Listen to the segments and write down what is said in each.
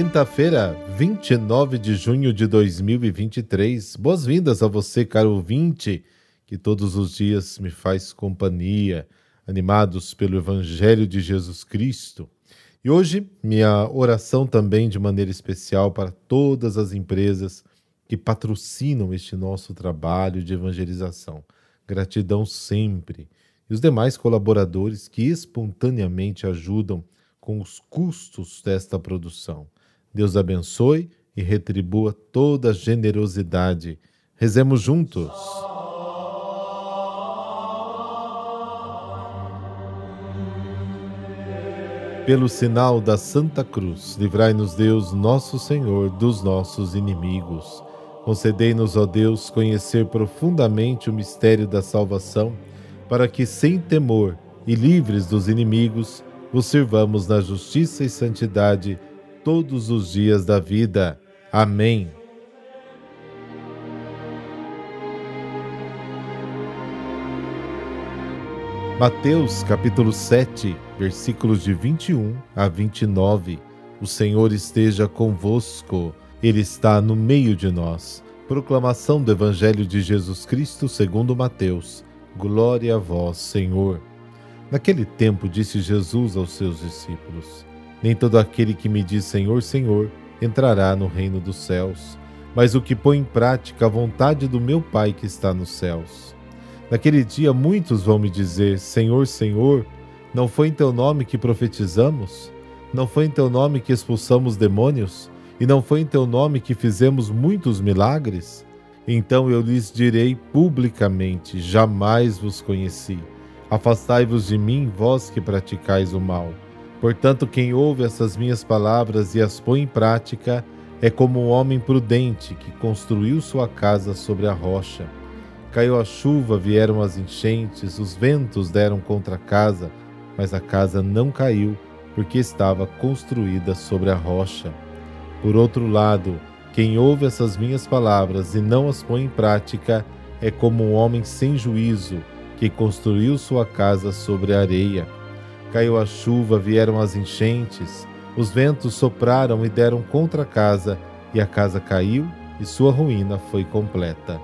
Quinta-feira, 29 de junho de 2023. Boas-vindas a você, caro ouvinte, que todos os dias me faz companhia, animados pelo Evangelho de Jesus Cristo. E hoje, minha oração também de maneira especial para todas as empresas que patrocinam este nosso trabalho de evangelização. Gratidão sempre. E os demais colaboradores que espontaneamente ajudam com os custos desta produção. Deus abençoe e retribua toda generosidade. Rezemos juntos. Pelo sinal da Santa Cruz, livrai-nos Deus, nosso Senhor, dos nossos inimigos. Concedei-nos, ó Deus, conhecer profundamente o mistério da salvação, para que, sem temor e livres dos inimigos, vos sirvamos na justiça e santidade todos os dias da vida. Amém. Mateus capítulo 7, versículos de 21 a 29. O Senhor esteja convosco, Ele está no meio de nós. Proclamação do Evangelho de Jesus Cristo segundo Mateus. Glória a vós, Senhor. Naquele tempo disse Jesus aos seus discípulos: nem todo aquele que me diz Senhor, Senhor entrará no reino dos céus, mas o que põe em prática a vontade do meu Pai que está nos céus. Naquele dia muitos vão me dizer: Senhor, Senhor, não foi em teu nome que profetizamos? Não foi em teu nome que expulsamos demônios? E não foi em teu nome que fizemos muitos milagres? Então eu lhes direi publicamente: Jamais vos conheci. Afastai-vos de mim, vós que praticais o mal. Portanto, quem ouve essas minhas palavras e as põe em prática é como um homem prudente que construiu sua casa sobre a rocha. Caiu a chuva, vieram as enchentes, os ventos deram contra a casa, mas a casa não caiu, porque estava construída sobre a rocha. Por outro lado, quem ouve essas minhas palavras e não as põe em prática é como um homem sem juízo que construiu sua casa sobre a areia. Caiu a chuva, vieram as enchentes, os ventos sopraram e deram contra a casa, e a casa caiu, e sua ruína foi completa.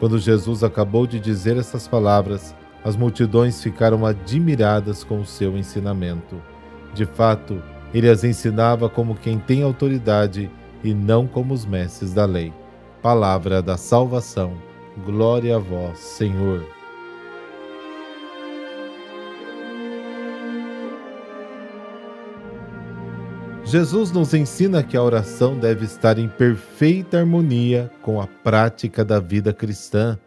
Quando Jesus acabou de dizer essas palavras, as multidões ficaram admiradas com o seu ensinamento. De fato, ele as ensinava como quem tem autoridade e não como os mestres da lei. Palavra da salvação. Glória a vós, Senhor. Jesus nos ensina que a oração deve estar em perfeita harmonia com a prática da vida cristã.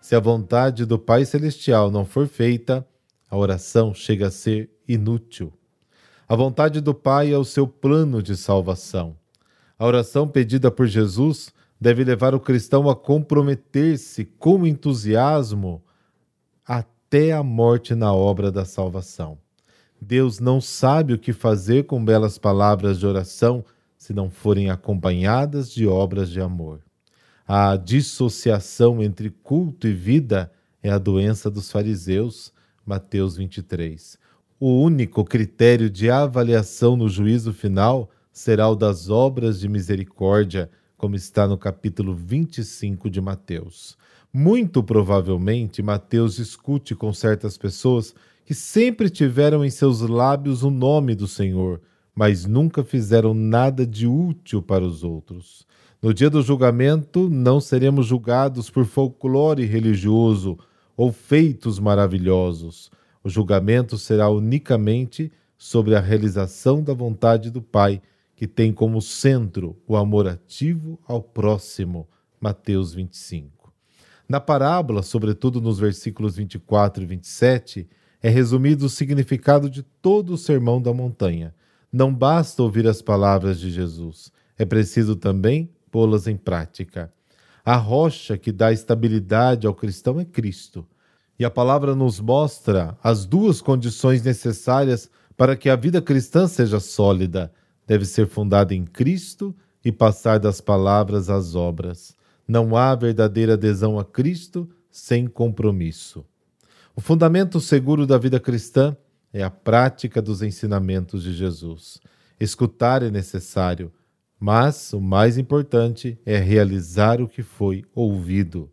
Se a vontade do Pai Celestial não for feita, a oração chega a ser inútil. A vontade do Pai é o seu plano de salvação. A oração pedida por Jesus deve levar o cristão a comprometer-se com entusiasmo até a morte na obra da salvação. Deus não sabe o que fazer com belas palavras de oração se não forem acompanhadas de obras de amor. A dissociação entre culto e vida é a doença dos fariseus, Mateus 23. O único critério de avaliação no juízo final será o das obras de misericórdia, como está no capítulo 25 de Mateus. Muito provavelmente, Mateus discute com certas pessoas que sempre tiveram em seus lábios o nome do Senhor, mas nunca fizeram nada de útil para os outros. No dia do julgamento, não seremos julgados por folclore religioso ou feitos maravilhosos. O julgamento será unicamente sobre a realização da vontade do Pai, que tem como centro o amor ativo ao próximo. Mateus 25. Na parábola, sobretudo nos versículos 24 e 27, é resumido o significado de todo o Sermão da Montanha. Não basta ouvir as palavras de Jesus, é preciso também pô-las em prática. A rocha que dá estabilidade ao cristão é Cristo. E a palavra nos mostra as duas condições necessárias para que a vida cristã seja sólida. Deve ser fundada em Cristo e passar das palavras às obras. Não há verdadeira adesão a Cristo sem compromisso. O fundamento seguro da vida cristã é a prática dos ensinamentos de Jesus. Escutar é necessário, mas o mais importante é realizar o que foi ouvido.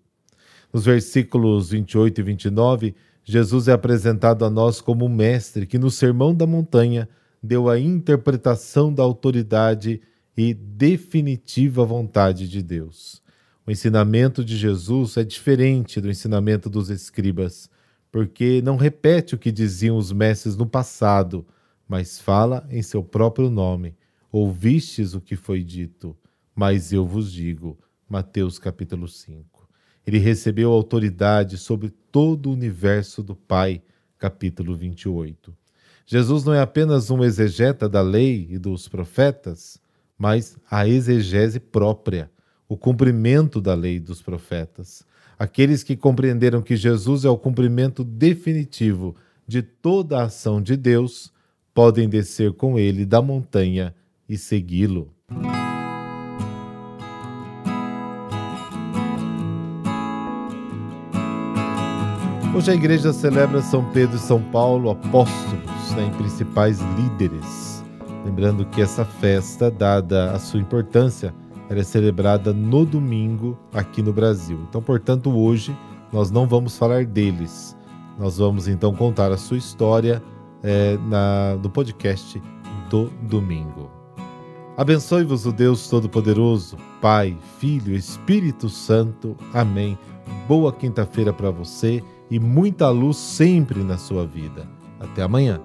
Nos versículos 28 e 29, Jesus é apresentado a nós como um mestre que, no Sermão da Montanha, deu a interpretação da autoridade e definitiva vontade de Deus. O ensinamento de Jesus é diferente do ensinamento dos escribas, porque não repete o que diziam os mestres no passado, mas fala em seu próprio nome. Ouvistes o que foi dito, mas eu vos digo. Mateus capítulo 5. Ele recebeu autoridade sobre todo o universo do Pai. Capítulo 28. Jesus não é apenas um exegeta da lei e dos profetas, mas a exegese própria, o cumprimento da lei dos profetas. Aqueles que compreenderam que Jesus é o cumprimento definitivo de toda a ação de Deus podem descer com ele da montanha e segui-lo. Hoje a igreja celebra São Pedro e São Paulo, apóstolos, né, principais líderes. Lembrando que essa festa, dada a sua importância, ela é celebrada no domingo aqui no Brasil. Então, portanto, hoje nós não vamos falar deles. Nós vamos então contar a sua história é, na, no podcast do domingo. Abençoe-vos o Deus Todo-Poderoso, Pai, Filho, Espírito Santo. Amém. Boa quinta-feira para você e muita luz sempre na sua vida. Até amanhã.